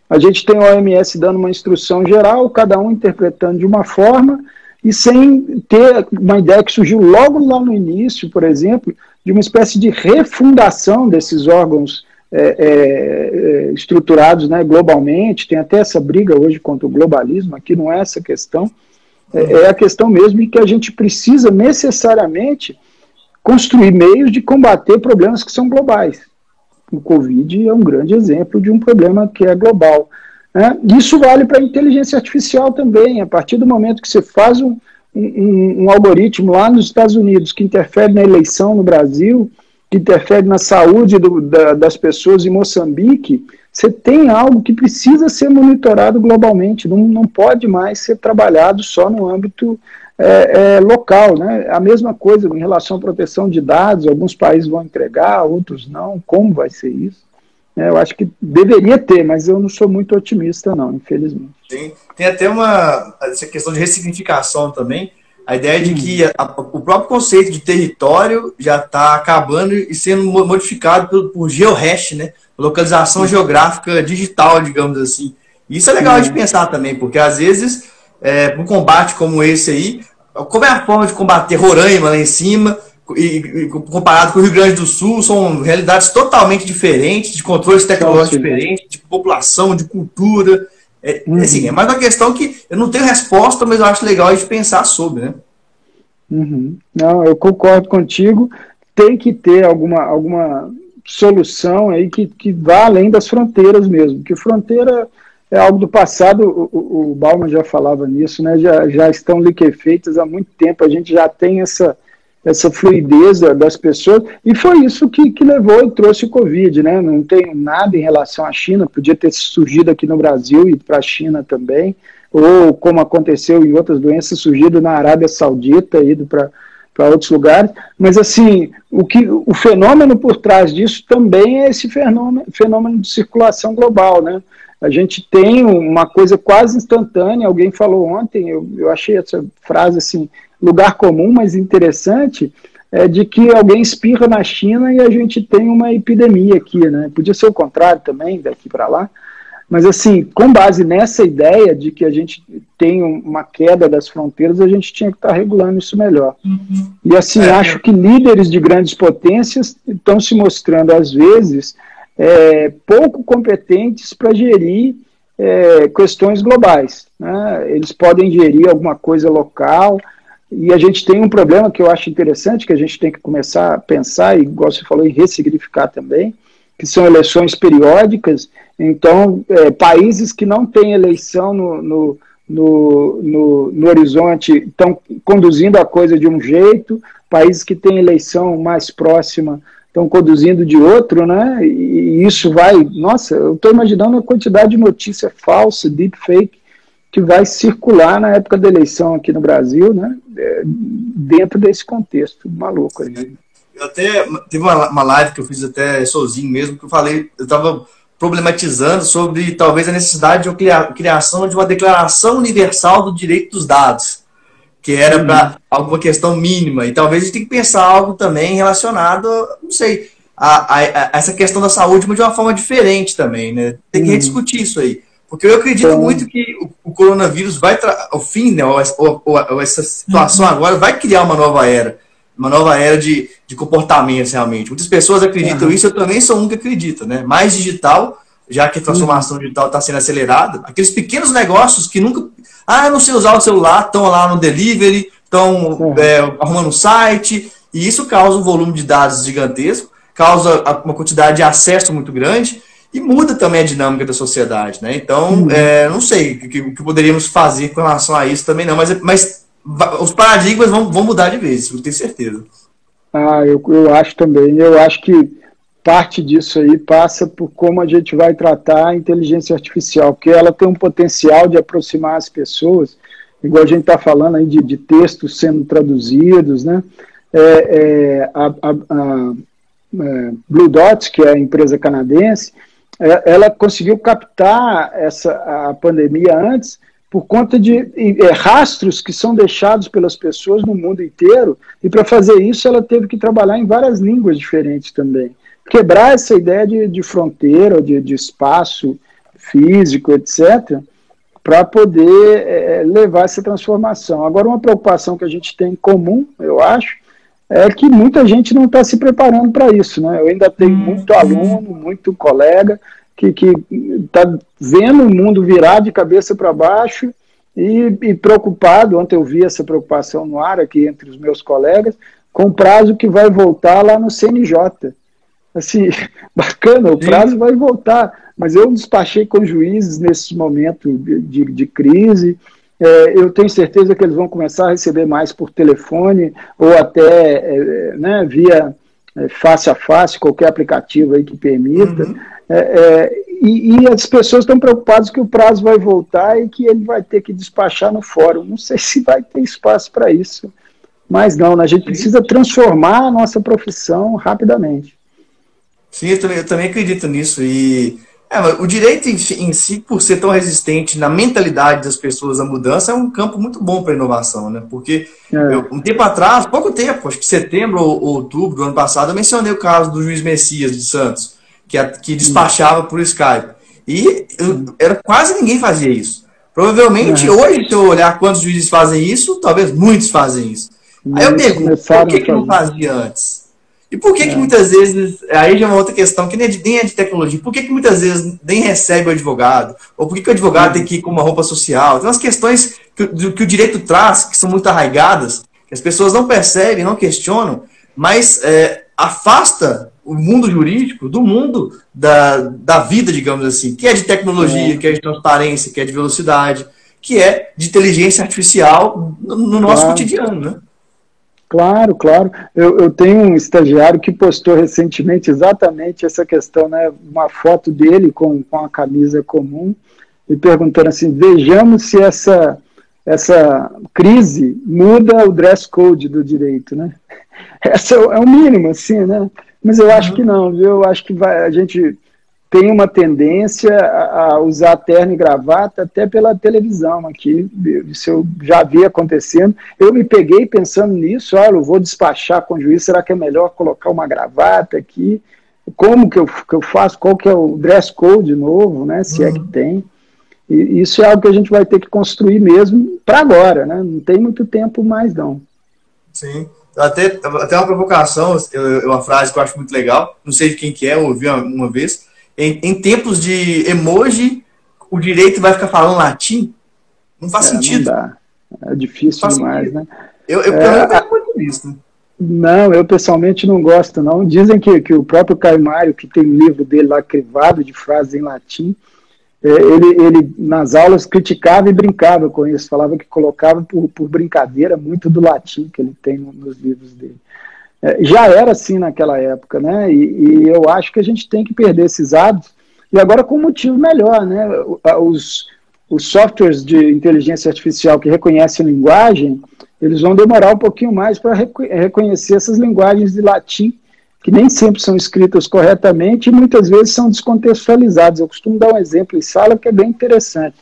A gente tem o OMS dando uma instrução geral, cada um interpretando de uma forma, e sem ter uma ideia que surgiu logo lá no início, por exemplo, de uma espécie de refundação desses órgãos é, é, é, estruturados né, globalmente, tem até essa briga hoje contra o globalismo, aqui não é essa questão, é, é a questão mesmo de que a gente precisa necessariamente construir meios de combater problemas que são globais. O Covid é um grande exemplo de um problema que é global. Né? Isso vale para a inteligência artificial também. A partir do momento que você faz um, um, um, algoritmo lá nos Estados Unidos que interfere na eleição no Brasil, que interfere na saúde do, da, das pessoas em Moçambique, você tem algo que precisa ser monitorado globalmente, não, não pode mais ser trabalhado só no âmbito é, é, local. Né? A mesma coisa em relação à proteção de dados, alguns países vão entregar, outros não, como vai ser isso? É, eu acho que deveria ter, mas eu não sou muito otimista, não, infelizmente. Tem, tem até uma essa questão de ressignificação também, a ideia de que a, o próprio conceito de território já está acabando e sendo modificado por, por geohash, né? Localização geográfica digital, digamos assim. Isso é legal de pensar também, porque às vezes, é, um combate como esse aí, como é a forma de combater Roraima lá em cima, e, e, comparado com o Rio Grande do Sul, são realidades totalmente diferentes, de controles tecnológicos diferentes, de população, de cultura. É, uhum. assim, é mais uma questão que eu não tenho resposta, mas eu acho legal a gente pensar sobre, né? Uhum. Não, eu concordo contigo. Tem que ter alguma, alguma solução aí que, que vá além das fronteiras mesmo, que fronteira é algo do passado, o, o, o Bauman já falava nisso, né? Já, já estão liquefeitas há muito tempo, a gente já tem essa, essa fluidez das pessoas, e foi isso que, que levou e trouxe o Covid, né? Não tenho nada em relação à China, podia ter surgido aqui no Brasil e para a China também, ou como aconteceu em outras doenças, surgido na Arábia Saudita, ido para para outros lugares, mas assim, o, que, o fenômeno por trás disso também é esse fenômeno, fenômeno de circulação global, né? A gente tem uma coisa quase instantânea, alguém falou ontem, eu, eu achei essa frase assim, lugar comum, mas interessante, é de que alguém espirra na China e a gente tem uma epidemia aqui, né? Podia ser o contrário também, daqui para lá. Mas, assim, com base nessa ideia de que a gente tem uma queda das fronteiras, a gente tinha que estar tá regulando isso melhor. Uhum. E, assim, é. acho que líderes de grandes potências estão se mostrando, às vezes, é, pouco competentes para gerir é, questões globais. Né? Eles podem gerir alguma coisa local, e a gente tem um problema que eu acho interessante, que a gente tem que começar a pensar, e igual você falou, em ressignificar também, que são eleições periódicas. Então, é, países que não têm eleição no, no, no, no, no horizonte estão conduzindo a coisa de um jeito, países que têm eleição mais próxima estão conduzindo de outro, né? E isso vai. Nossa, eu estou imaginando a quantidade de notícia falsa, deepfake, que vai circular na época da eleição aqui no Brasil, né? É, dentro desse contexto maluco aí. Eu até teve uma, uma live que eu fiz até sozinho mesmo, que eu falei, eu estava problematizando sobre talvez a necessidade de criação de uma declaração universal do direito dos dados, que era para alguma questão mínima. E talvez a gente tenha que pensar algo também relacionado, não sei, a, a, a, essa questão da saúde, mas de uma forma diferente também, né? Tem que rediscutir isso aí. Porque eu acredito então, muito que o, o coronavírus vai, o fim, né, ou, ou, ou, essa situação uhum. agora vai criar uma nova era uma nova era de, de comportamentos realmente. Muitas pessoas acreditam uhum. isso, eu também sou um que acredita, né? Mais digital, já que a transformação uhum. digital está sendo acelerada, aqueles pequenos negócios que nunca. Ah, não sei usar o celular, estão lá no delivery, estão uhum. é, arrumando um site, e isso causa um volume de dados gigantesco, causa uma quantidade de acesso muito grande e muda também a dinâmica da sociedade, né? Então, uhum. é, não sei o que, que, poderíamos fazer com relação a isso também não, mas, mas os paradigmas vão, vão mudar de vez, eu tenho certeza. Ah, eu, eu acho também. Eu acho que parte disso aí passa por como a gente vai tratar a inteligência artificial, porque ela tem um potencial de aproximar as pessoas, igual a gente está falando aí de, de, textos sendo traduzidos, né? É, é, a, a, a é, Blue Dots, que é a empresa canadense, ela conseguiu captar essa a pandemia antes por conta de é, rastros que são deixados pelas pessoas no mundo inteiro, e para fazer isso ela teve que trabalhar em várias línguas diferentes também. Quebrar essa ideia de, de fronteira, de, de espaço físico, etc., para poder é, levar essa transformação. Agora, uma preocupação que a gente tem em comum, eu acho, é que muita gente não está se preparando para isso. Né? Eu ainda tenho uhum. muito aluno, muito colega que está vendo o mundo virar de cabeça para baixo e, e, preocupado. Ontem eu vi essa preocupação no ar aqui entre os meus colegas, com o prazo que vai voltar lá no CNJ. Assim, bacana, o prazo vai voltar, mas eu despachei com juízes nesse momento de, de, de crise. É, eu tenho certeza que eles vão começar a receber mais por telefone ou até é, né, via é, face a face, qualquer aplicativo aí que permita. Uhum. É, é, e, e, as pessoas estão preocupadas que o prazo vai voltar e que ele vai ter que despachar no fórum. Não sei se vai ter espaço para isso. Mas não, né, a gente precisa transformar a nossa profissão rapidamente. Sim, eu também, eu também acredito nisso. E é, o direito em, si, por ser tão resistente na mentalidade das pessoas à mudança, é um campo muito bom para inovação, né? Porque é. eu, um tempo atrás, pouco tempo, acho que setembro ou, ou, outubro do ano passado, eu mencionei o caso do juiz Messias de Santos, que, que despachava por Skype. E eu, era quase ninguém fazia isso. Provavelmente é. hoje, se eu olhar quantos juízes fazem isso, talvez muitos fazem isso. Aí eu pergunto, por que, que não fazia antes? E por que, é. que muitas vezes, aí já é uma outra questão, que nem é de, nem é de tecnologia, por que, que muitas vezes nem recebe o advogado? Ou por que, que o advogado tem que ir com uma roupa social? Tem umas questões que, que o direito traz, que são muito arraigadas, que as pessoas não percebem, não questionam, mas é, afasta o mundo jurídico do mundo da, da vida, digamos assim, que é de tecnologia, é. que é de transparência, que é de velocidade, que é de inteligência artificial no, no nosso claro. cotidiano, né? Claro, claro. Eu, eu, tenho um estagiário que postou recentemente exatamente essa questão, né? Uma foto dele com, com a camisa comum e perguntando assim: vejamos se essa, essa crise muda o dress code do direito, né? Essa é o mínimo, assim, né? Mas eu acho que não, viu? Eu acho que vai, a gente tem uma tendência a usar terno e gravata até pela televisão aqui, isso eu já vi acontecendo. Eu me peguei pensando nisso, olha, eu vou despachar com o juiz, será que é melhor colocar uma gravata aqui? Como que eu, que eu faço? Qual que é o dress code novo, né? Se uhum. é que uhum. tem. E isso é algo que a gente vai ter que construir mesmo para agora, né? Não tem muito tempo mais, não. Sim. Até, até uma provocação, uma frase que eu acho muito legal, não sei de quem que é, eu ouvi uma, uma vez, em, em tempos de emoji, o direito vai ficar falando latim? Não faz é, sentido. Não é difícil demais, sentido. né? Eu, eu, é, eu muito nisso, né? Não, eu pessoalmente não gosto, não. Dizem que, que o próprio Caio Mário, que tem um livro dele lá crivado de frases em latim, é, ele, ele nas aulas criticava e brincava com isso, falava que colocava por, por brincadeira muito do latim que ele tem nos livros dele. É, já era assim naquela época, né? E, e, eu acho que a gente tem que perder esses hábitos, e agora com um motivo melhor, né? Os, os softwares de inteligência artificial que reconhecem linguagem, eles vão demorar um pouquinho mais para reconhecer essas linguagens de latim, que nem sempre são escritas corretamente e muitas vezes são descontextualizadas. Eu costumo dar um exemplo em sala que é bem interessante.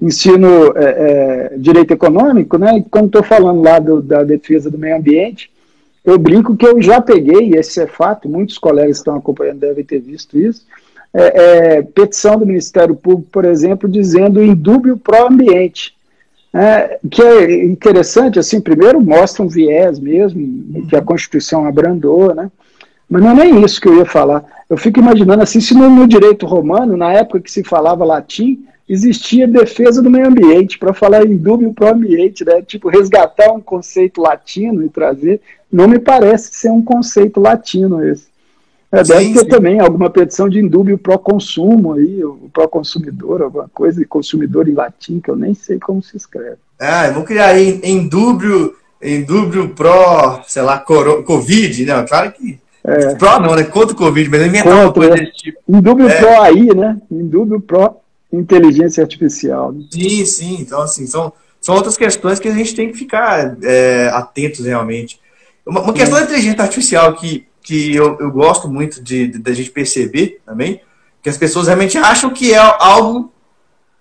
Ensino é, é, direito econômico, né? E quando estou falando lá do, da defesa do meio ambiente, eu brinco que eu já peguei, e esse é fato, muitos colegas que estão acompanhando devem ter visto isso, é, é, petição do Ministério Público, por exemplo, dizendo indúbio pró-ambiente. É, que é interessante, assim, primeiro mostra um viés mesmo, que a Constituição abrandou, né? Mas não é nem isso que eu ia falar. Eu fico imaginando assim, se no, no direito romano, na época que se falava latim, existia defesa do meio ambiente, para falar em dúvida para o ambiente, né? tipo, resgatar um conceito latino e trazer, não me parece ser um conceito latino esse. É, deve sim, ter sim. também alguma petição de indúbio pró-consumo aí, o pró-consumidor, alguma coisa de consumidor em latim, que eu nem sei como se escreve. Ah, vamos criar aí indúbio, indúbio pró, sei lá, coro, Covid, né? Claro que. É. Pró não, né? Contra o Covid, mas inventar Contra, uma coisa né? desse tipo. Indúbio é. pró aí, né? Indúbio pró inteligência artificial. Né? Sim, sim. Então, assim, são, são outras questões que a gente tem que ficar é, atentos realmente. Uma, uma questão da inteligência artificial que, que eu, eu gosto muito de, de, de, gente perceber também, que as pessoas realmente acham que é algo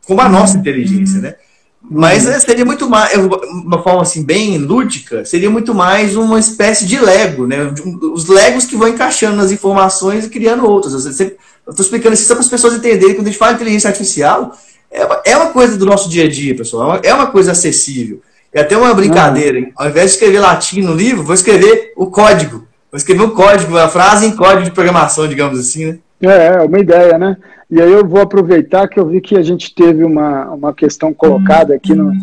como a nossa inteligência, né? Mas uhum. seria muito mais, uma forma assim bem lúdica, seria muito mais uma espécie de Lego, né? Os Legos que vão encaixando nas informações e criando outras. Você, eu estou explicando isso só para as pessoas entenderem quando a gente fala inteligência artificial, é uma, é uma coisa do nosso dia a dia, pessoal. É uma, é uma coisa acessível. É até uma brincadeira, hein? Ao invés de escrever latim no livro, vou escrever o código. Vou escrever o código, a frase em código de programação, digamos assim, né? É, é uma ideia, né? E aí eu vou aproveitar que eu vi que a gente teve uma, uma questão colocada aqui no,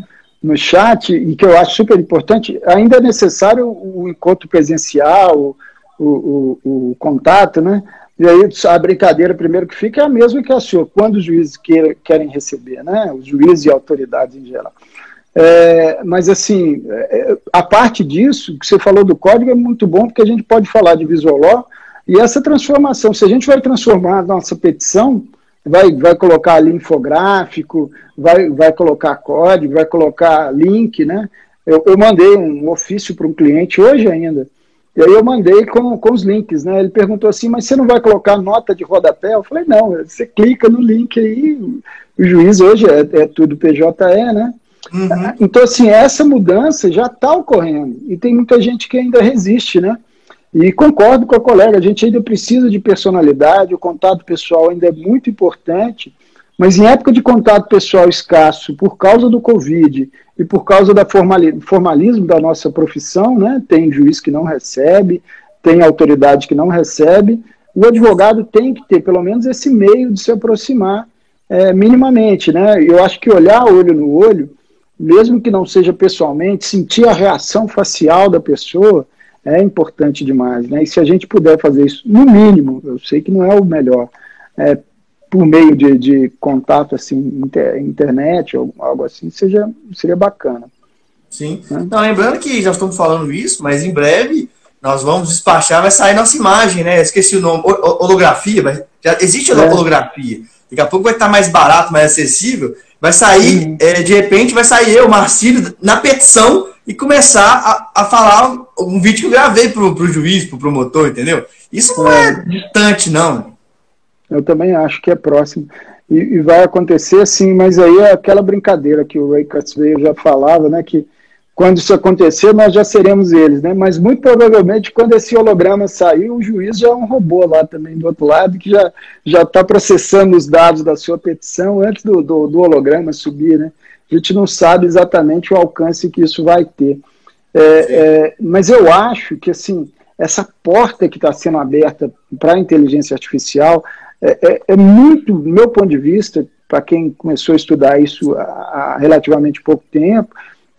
no chat e que eu acho super importante. Ainda é necessário o encontro presencial, o, o, o, o contato, né? E aí a brincadeira primeiro que fica é a mesma que a sua, quando os juízes queira, querem receber, né? Os juízes e autoridades em geral. É, mas assim, é, a parte disso, que você falou do código é muito bom, porque a gente pode falar de visual law, e essa transformação, se a gente vai transformar a nossa petição, vai, vai colocar ali infográfico, vai, vai colocar código, vai colocar link, né? Eu, eu mandei um ofício para um cliente hoje ainda, e aí eu mandei com, com os links, né? Ele perguntou assim, mas você não vai colocar nota de rodapé? Eu falei, não, você clica no link aí, o juiz hoje é, é tudo PJE, né? Uhum. Então, assim, essa mudança já está ocorrendo, e tem muita gente que ainda resiste, né? E concordo com a colega, a gente ainda precisa de personalidade, o contato pessoal ainda é muito importante, mas em época de contato pessoal escasso, por causa do Covid e por causa do formalismo da nossa profissão, né, tem juiz que não recebe, tem autoridade que não recebe, o advogado tem que ter pelo menos esse meio de se aproximar é, minimamente. Né? Eu acho que olhar olho no olho, mesmo que não seja pessoalmente, sentir a reação facial da pessoa, é importante demais, né? E se a gente puder fazer isso, no mínimo, eu sei que não é o melhor, é, por meio de, de contato, assim, inter, internet ou algo assim, seja, seria bacana. Sim. Né? Não, lembrando que já estamos falando isso, mas em breve nós vamos despachar, vai sair nossa imagem, né? Esqueci o nome, holografia, mas já existe a é. holografia. Daqui a pouco vai estar mais barato, mais acessível. Vai sair, uhum. é, de repente, vai sair eu, Marcílio, na petição e começar a, a falar um vídeo que eu gravei pro, pro juiz, pro promotor, entendeu? Isso não é, é distante, não. Eu também acho que é próximo. E, e, vai acontecer assim, mas aí é aquela brincadeira que o Ray Kurzweil já falava, né? Que quando isso acontecer, nós já seremos eles, né? Mas muito provavelmente, quando esse holograma sair, o juiz já é um robô lá também do outro lado, que já já está processando os dados da sua petição antes do, do, do holograma subir, né? a gente não sabe exatamente o alcance que isso vai ter. É, é, mas eu acho que assim essa porta que está sendo aberta para a inteligência artificial é, é, é, muito, do meu ponto de vista, para quem começou a estudar isso há, relativamente pouco tempo,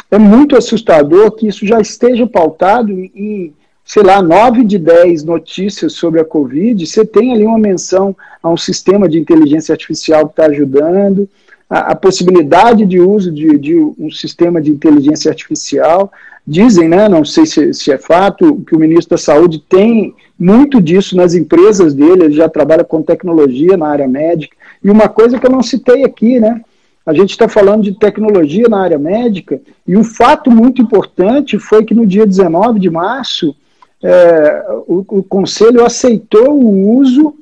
é muito assustador que isso já esteja pautado em, sei lá, nove de dez notícias sobre a Covid, você tem ali uma menção a um sistema de inteligência artificial que está ajudando, a, a possibilidade de uso de, de, um sistema de inteligência artificial. Dizem, né, não sei se, se, é fato, que o ministro da Saúde tem muito disso nas empresas dele, ele já trabalha com tecnologia na área médica. E uma coisa que eu não citei aqui, né? A gente está falando de tecnologia na área médica, e um fato muito importante foi que no dia 19 de março, é, o, o Conselho aceitou o uso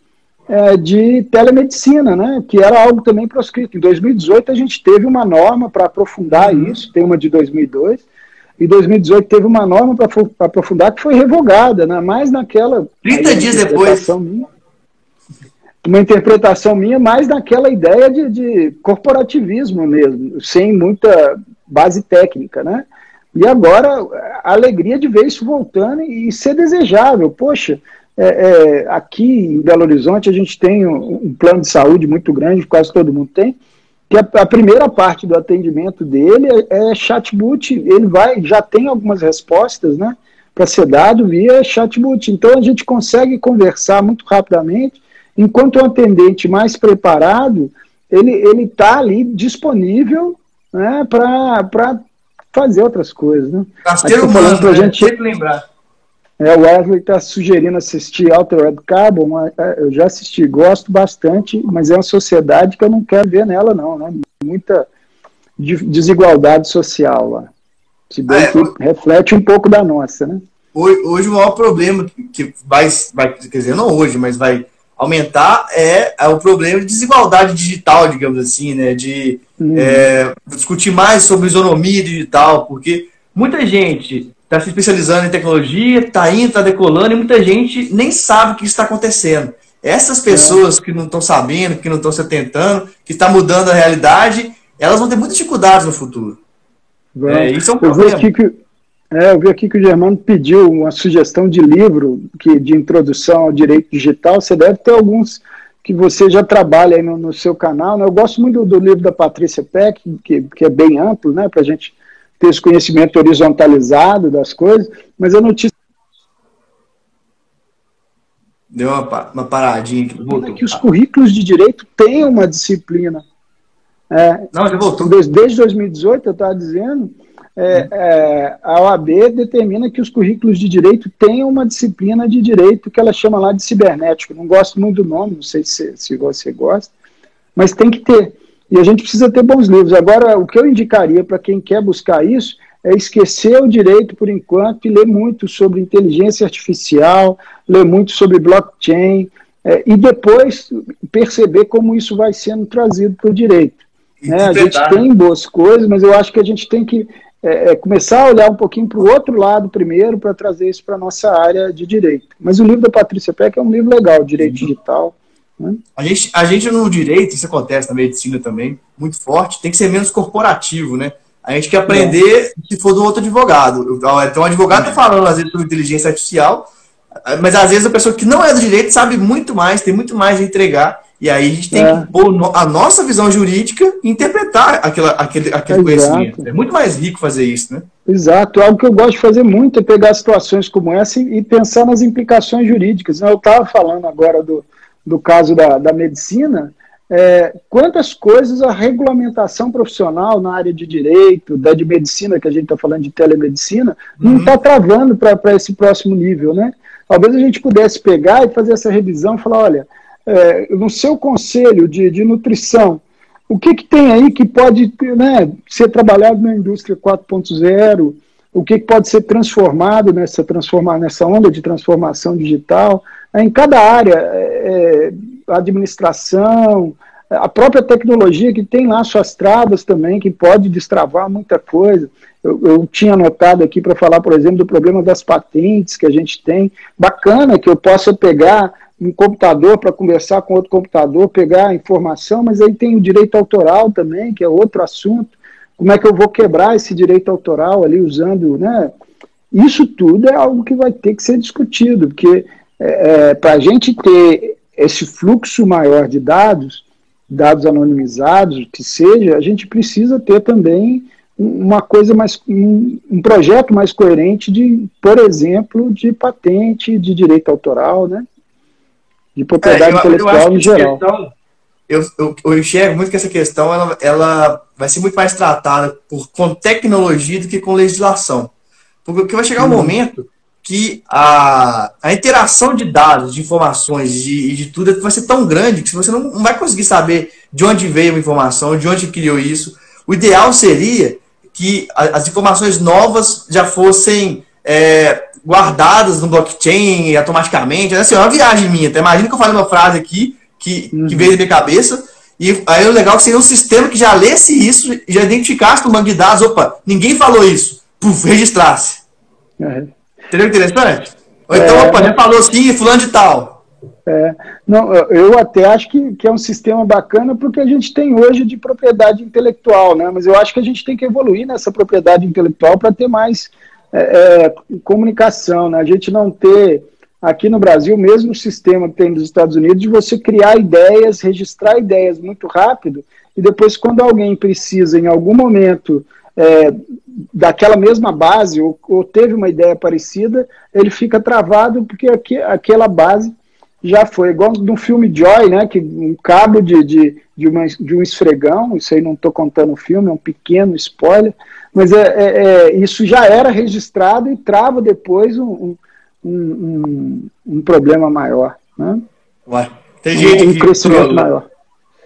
é, de telemedicina, né, que era algo também proscrito. Em 2018 a gente teve uma norma para aprofundar uhum. isso, tem uma de 2002, e 2018 teve uma norma para aprofundar que foi revogada, né, mais naquela... 30 dias depois. Minha, uma interpretação minha mais naquela ideia de, de corporativismo mesmo, sem muita base técnica, né? E agora a alegria de ver isso voltando e ser desejável. Poxa, é, é, aqui em Belo Horizonte a gente tem um, um, plano de saúde muito grande, quase todo mundo tem, que a, a primeira parte do atendimento dele é, é, chatbot, ele vai, já tem algumas respostas, né, para ser dado via chatbot, então a gente consegue conversar muito rapidamente, enquanto o atendente mais preparado, ele ele está ali disponível, né, para fazer outras coisas, né. Parceiro humano, pra né? gente sempre lembrar. É, o Wesley está sugerindo assistir Altered Carbon. É, eu já assisti, gosto bastante, mas é uma sociedade que eu não quero ver nela, não. Né? Muita desigualdade social lá. Se bem é, que reflete um pouco da nossa, né? Hoje, hoje o maior problema que vai, vai, quer dizer, não hoje, mas vai aumentar é, é o problema de desigualdade digital, digamos assim, né? De hum. é, discutir mais sobre isonomia digital, porque muita gente está se especializando em tecnologia, está indo, está decolando, e muita gente nem sabe o que está acontecendo. Essas pessoas que não estão sabendo, que não estão se atentando, que está mudando a realidade, elas vão ter muitas dificuldades no futuro. É, isso é um eu vi aqui que é, eu vi aqui que o Germano pediu uma sugestão de livro que, de introdução ao direito digital. Você deve ter alguns que você já trabalha aí no, no seu canal. Né? Eu gosto muito do, do, livro da Patrícia Peck, que, que é bem amplo, né, para a gente ter esse conhecimento horizontalizado das coisas, mas a notícia. Deu uma, uma paradinha aqui. Voltou. Que os currículos de direito têm uma disciplina. É, Não, já voltou. Desde, desde 2018, eu estava dizendo, é, é, a OAB determina que os currículos de direito tenham uma disciplina de direito que ela chama lá de cibernético. Não gosto muito do nome, não sei se, se você gosta, mas tem que ter. E a gente precisa ter bons livros. Agora, o que eu indicaria para quem quer buscar isso é esquecer o direito por enquanto e ler muito sobre inteligência artificial, ler muito sobre blockchain, é, e depois perceber como isso vai sendo trazido para o direito. Né? A gente tem boas coisas, mas eu acho que a gente tem que é, é começar a olhar um pouquinho para o outro lado primeiro para trazer isso para a nossa área de direito. Mas o livro da Patrícia Peck é um livro legal, Direito uhum. Digital. Né? A, gente, a gente no direito, isso acontece na medicina também, muito forte, tem que ser menos corporativo, né? A gente quer aprender se for do outro advogado. Então, o advogado está falando, às vezes, sobre inteligência artificial, mas às vezes a pessoa que não é do direito sabe muito mais, tem muito mais a entregar, e aí a gente tem é. que pôr a nossa visão jurídica e interpretar aquela, aquele, aquele conhecimento. É muito mais rico fazer isso, né? Exato. Algo que eu gosto de fazer muito é pegar situações como essa e, pensar nas implicações jurídicas. Eu estava falando agora do, do caso da, da medicina, é, quantas coisas a regulamentação profissional na área de direito, da de medicina, que a gente está falando de telemedicina, uhum. não está travando para esse próximo nível, né? Talvez a gente pudesse pegar e fazer essa revisão e falar, olha, é, no seu conselho de, de nutrição, o que, que tem aí que pode né, ser trabalhado na indústria 4.0? O que, que pode ser transformado nessa, transforma, nessa onda de transformação digital? É, em cada área, é, é administração, a própria tecnologia que tem lá suas travas também, que pode destravar muita coisa. Eu, eu tinha anotado aqui para falar, por exemplo, do problema das patentes que a gente tem. Bacana que eu possa pegar um computador para conversar com outro computador, pegar informação, mas aí tem o direito autoral também, que é outro assunto. Como é que eu vou quebrar esse direito autoral ali usando, né? Isso tudo é algo que vai ter que ser discutido, porque é, é para a gente ter esse fluxo maior de dados, dados anonimizados, que seja, a gente precisa ter também uma coisa mais, um, um projeto mais coerente de, por exemplo, de patente, de direito autoral, né? de propriedade é, eu, intelectual eu em geral. Questão, eu, eu, eu, enxergo muito que essa questão ela, ela vai ser muito mais tratada por, com tecnologia do que com legislação. Porque vai chegar um hum. momento que a, a interação de dados, de informações e de, de, tudo vai ser tão grande que você não, não vai conseguir saber de onde veio a informação, de onde criou isso. O ideal seria que as informações novas já fossem é, guardadas no blockchain automaticamente. Assim, é uma viagem minha. Então, imagina que eu falei uma frase aqui que, uhum. que veio da minha cabeça. E aí o legal é que seria um sistema que já lesse isso, já identificasse no banco de dados, opa, ninguém falou isso. Puf, registrasse. É. Entendeu interessante? Ou então, é, opa, já falou assim, fulano de tal. É, não, eu até acho que, que é um sistema bacana porque a gente tem hoje de propriedade intelectual, né? Mas eu acho que a gente tem que evoluir nessa propriedade intelectual para ter mais é, é, comunicação, né? A gente não ter aqui no Brasil o mesmo sistema que tem nos Estados Unidos de você criar ideias, registrar ideias muito rápido e depois quando alguém precisa em algum momento é, daquela mesma base ou, ou, teve uma ideia parecida, ele fica travado porque aqui, aquela base já foi igual no filme Joy, né? Que um cabo de, de, de, uma, de um esfregão, isso aí não estou contando o filme, é um pequeno spoiler mas é, é, é, isso já era registrado e trava depois um, um, um, um problema maior. Né? Ué, tem gente um, crescimento maior.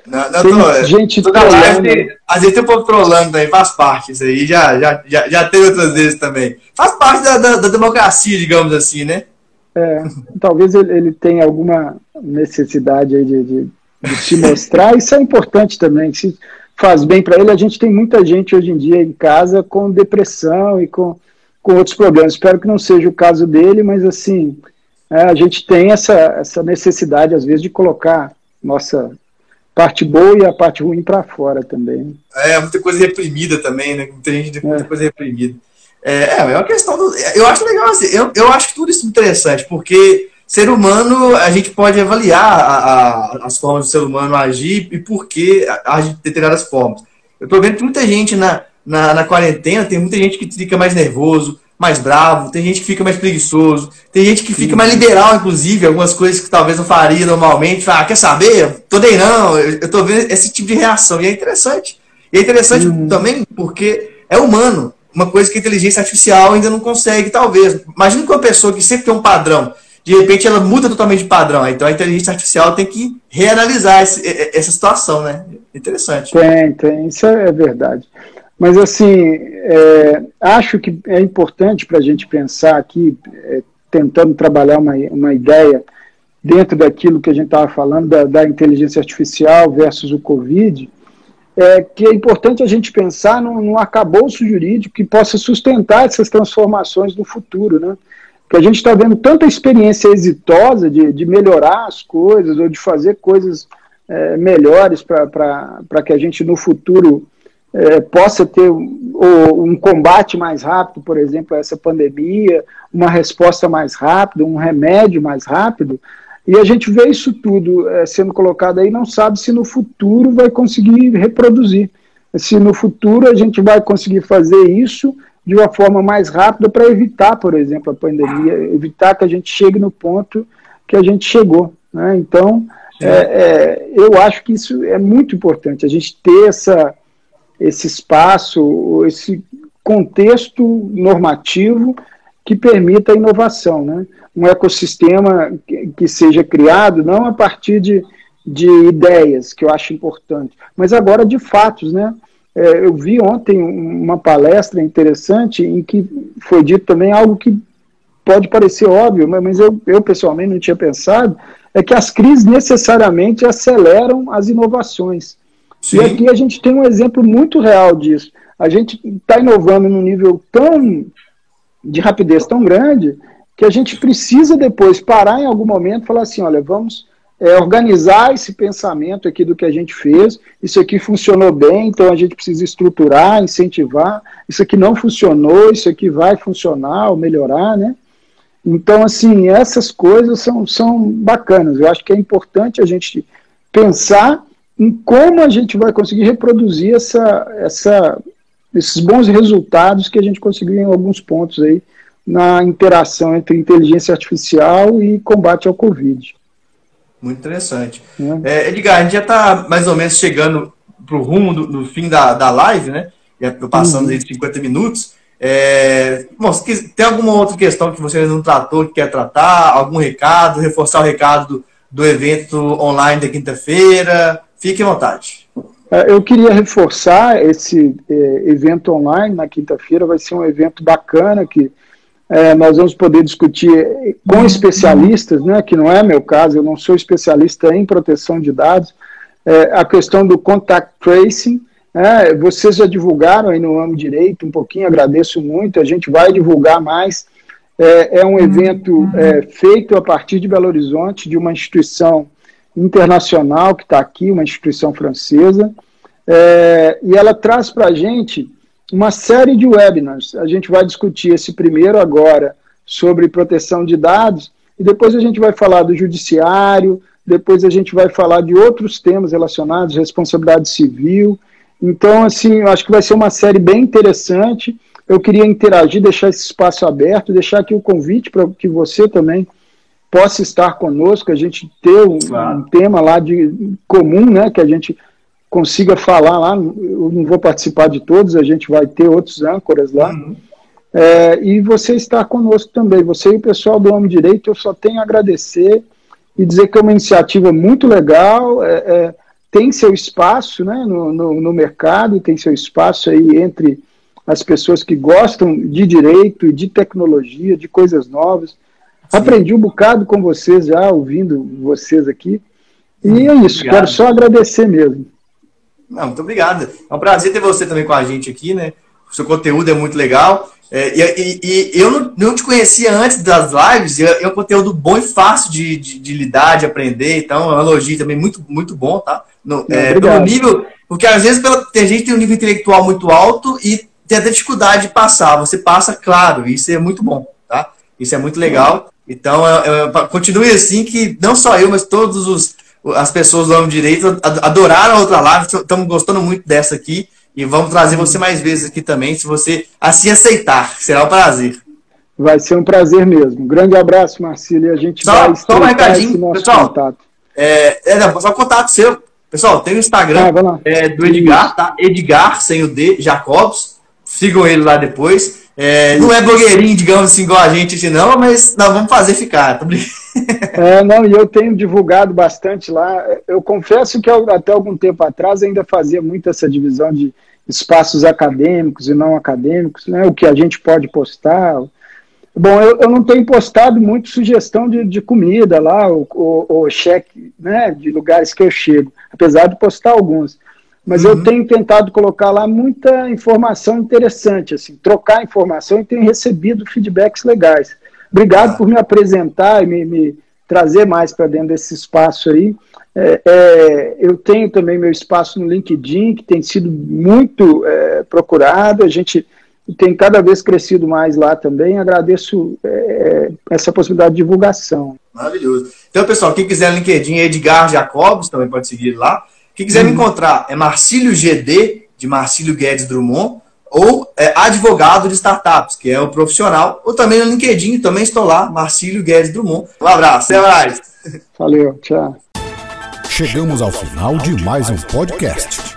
Não, não, tem tô, gente toda live, às vezes tem um pouco trolando também, faz parte isso aí, já, já, já, já teve outras vezes também. Faz parte da, da, da democracia, digamos assim, né? É, talvez ele, ele tenha alguma necessidade aí de, de, de se mostrar, isso é importante também. Se, faz bem para ele. A gente tem muita gente hoje em dia em casa com depressão e com, com outros problemas. Espero que não seja o caso dele, mas assim, é, a gente tem essa, essa necessidade, às vezes, de colocar nossa parte boa e a parte ruim para fora também. É, muita coisa reprimida também, né? Muita gente muita é. coisa reprimida. É, é uma questão do. Eu acho legal assim, eu, eu acho tudo isso interessante, porque ser humano, a gente pode avaliar a, a, as formas do ser humano agir e por que agir de determinadas formas. Eu tô vendo que muita gente na, na, na, quarentena, tem muita gente que fica mais nervoso, mais bravo, tem gente que fica mais preguiçoso, tem gente que fica mais liberal, inclusive, algumas coisas que talvez não faria normalmente. Fala, ah, quer saber? Tô nem não, eu, eu tô vendo esse tipo de reação. E é interessante. E é interessante uhum. também porque é humano. Uma coisa que a inteligência artificial ainda não consegue, talvez. Imagina que uma pessoa que sempre tem um padrão, de repente ela muda totalmente de padrão. Então a inteligência artificial tem que reanalisar esse, essa situação, né? Interessante. Tem, tem, isso é verdade. Mas, assim, é, acho que é importante para a gente pensar aqui, é, tentando trabalhar uma, uma ideia dentro daquilo que a gente estava falando, da, da, inteligência artificial versus o Covid, é que é importante a gente pensar num, num arcabouço jurídico que possa sustentar essas transformações no futuro, né? Porque a gente está vendo tanta experiência exitosa de, de melhorar as coisas ou de fazer coisas é, melhores para que a gente no futuro é, possa ter um, um combate mais rápido, por exemplo, a essa pandemia, uma resposta mais rápida, um remédio mais rápido, e a gente vê isso tudo é, sendo colocado aí, não sabe se no futuro vai conseguir reproduzir. Se no futuro a gente vai conseguir fazer isso de uma forma mais rápida para evitar, por exemplo, a pandemia, evitar que a gente chegue no ponto que a gente chegou. Né? Então, é, é, eu acho que isso é muito importante, a gente ter essa, esse espaço, esse contexto normativo que permita a inovação, né? um ecossistema que, seja criado não a partir de, de ideias, que eu acho importante, mas agora de fatos. Né? É, eu vi ontem uma palestra interessante em que foi dito também algo que pode parecer óbvio, mas eu, eu pessoalmente não tinha pensado, é que as crises necessariamente aceleram as inovações. Sim. E aqui a gente tem um exemplo muito real disso. A gente está inovando num nível tão de rapidez tão grande que a gente precisa depois parar em algum momento e falar assim, olha, vamos é, organizar esse pensamento aqui do que a gente fez, isso aqui funcionou bem, então a gente precisa estruturar, incentivar, isso aqui não funcionou, isso aqui vai funcionar ou melhorar, né? Então, assim, essas coisas são, são bacanas. Eu acho que é importante a gente pensar em como a gente vai conseguir reproduzir essa, essa, esses bons resultados que a gente conseguiu em alguns pontos aí na interação entre inteligência artificial e combate ao Covid. Muito interessante. É. É, Edgar, a gente já está mais ou menos chegando para o rumo do, do, fim da, da live, né? Já passando uhum. aí de 50 minutos. É, bom, tem alguma outra questão que você não tratou, que quer tratar, algum recado, reforçar o recado do, do evento online da quinta-feira, Fique à vontade. É, eu queria reforçar esse é, evento online na quinta-feira, vai ser um evento bacana que é, nós vamos poder discutir com especialistas, né, que não é meu caso, eu não sou especialista em proteção de dados, a questão do contact tracing. É, vocês já divulgaram aí no Amo Direito um pouquinho, agradeço muito, a gente vai divulgar mais. É, um evento feito a partir de Belo Horizonte, de uma instituição internacional que está aqui, uma instituição francesa, é, e ela traz para a gente uma série de webinars. A gente vai discutir esse primeiro agora sobre proteção de dados, e depois a gente vai falar do judiciário, depois a gente vai falar de outros temas relacionados, responsabilidade civil. Então, assim, eu acho que vai ser uma série bem interessante. Eu queria interagir, deixar esse espaço aberto, deixar aqui o convite para que você também possa estar conosco, a gente ter um, claro. um, tema lá de comum, né, que a gente consiga falar lá. Eu não vou participar de todos, a gente vai ter outros âncoras lá. Uhum. É, e você estar conosco também, você e o pessoal do Homem Direito, eu só tenho a agradecer e dizer que é uma iniciativa muito legal, é, é, tem seu espaço né, no, no, no mercado, tem seu espaço aí entre as pessoas que gostam de direito, de tecnologia, de coisas novas. Aprendi um bocado com vocês já, ouvindo vocês aqui. E é isso, obrigado. quero só agradecer mesmo. Não, muito obrigado. É um prazer ter você também com a gente aqui, né? O seu conteúdo é muito legal. É, e, e, e, eu não, não, te conhecia antes das lives, e é um conteúdo bom e fácil de, de, de, lidar, de aprender, então é um elogio também muito, muito bom, tá? No, é, pelo nível, porque às vezes pela, tem gente que tem um nível intelectual muito alto e tem até dificuldade de passar, você passa, claro, isso é muito bom, tá? Isso é muito legal. Então, é, é, continue assim, que não só eu, mas todos os as pessoas do âmbito direito adoraram a outra live, estamos gostando muito dessa aqui e vamos trazer você mais vezes aqui também, se você assim aceitar, será um prazer. Vai ser um prazer mesmo. Um grande abraço, Marcílio, e a gente só, vai só um recadinho, pessoal, contato. É, é, só o contato seu. Pessoal, tem o Instagram ah, é, do Edgar, tá? Edgar, sem o D, Jacobs. Sigam ele lá depois. É, não é blogueirinho, digamos assim, igual a gente, não, mas nós vamos fazer ficar. Tá é, não, e eu tenho divulgado bastante lá. Eu confesso que eu, até algum tempo atrás ainda fazia muito essa divisão de espaços acadêmicos e não acadêmicos, né, o que a gente pode postar. Bom, eu, eu não tenho postado muito sugestão de, de comida lá, ou, cheque né, de lugares que eu chego, apesar de postar alguns. Mas uhum. eu tenho tentado colocar lá muita informação interessante, assim, trocar informação e tenho recebido feedbacks legais. Obrigado ah. por me apresentar e me, me trazer mais para dentro desse espaço aí. É, é, eu tenho também meu espaço no LinkedIn, que tem sido muito é, procurado, a gente tem cada vez crescido mais lá também. Agradeço é, essa possibilidade de divulgação. Maravilhoso. Então, pessoal, quem quiser no LinkedIn, Edgar Jacobs, também pode seguir lá. Quem quiser me encontrar é Marcílio GD, de Marcílio Guedes Drummond, ou é, advogado de startups, que é o profissional, ou também no LinkedIn, também estou lá, Marcílio Guedes Drummond. Um abraço, até mais. Valeu, tchau. Chegamos ao final de mais um podcast.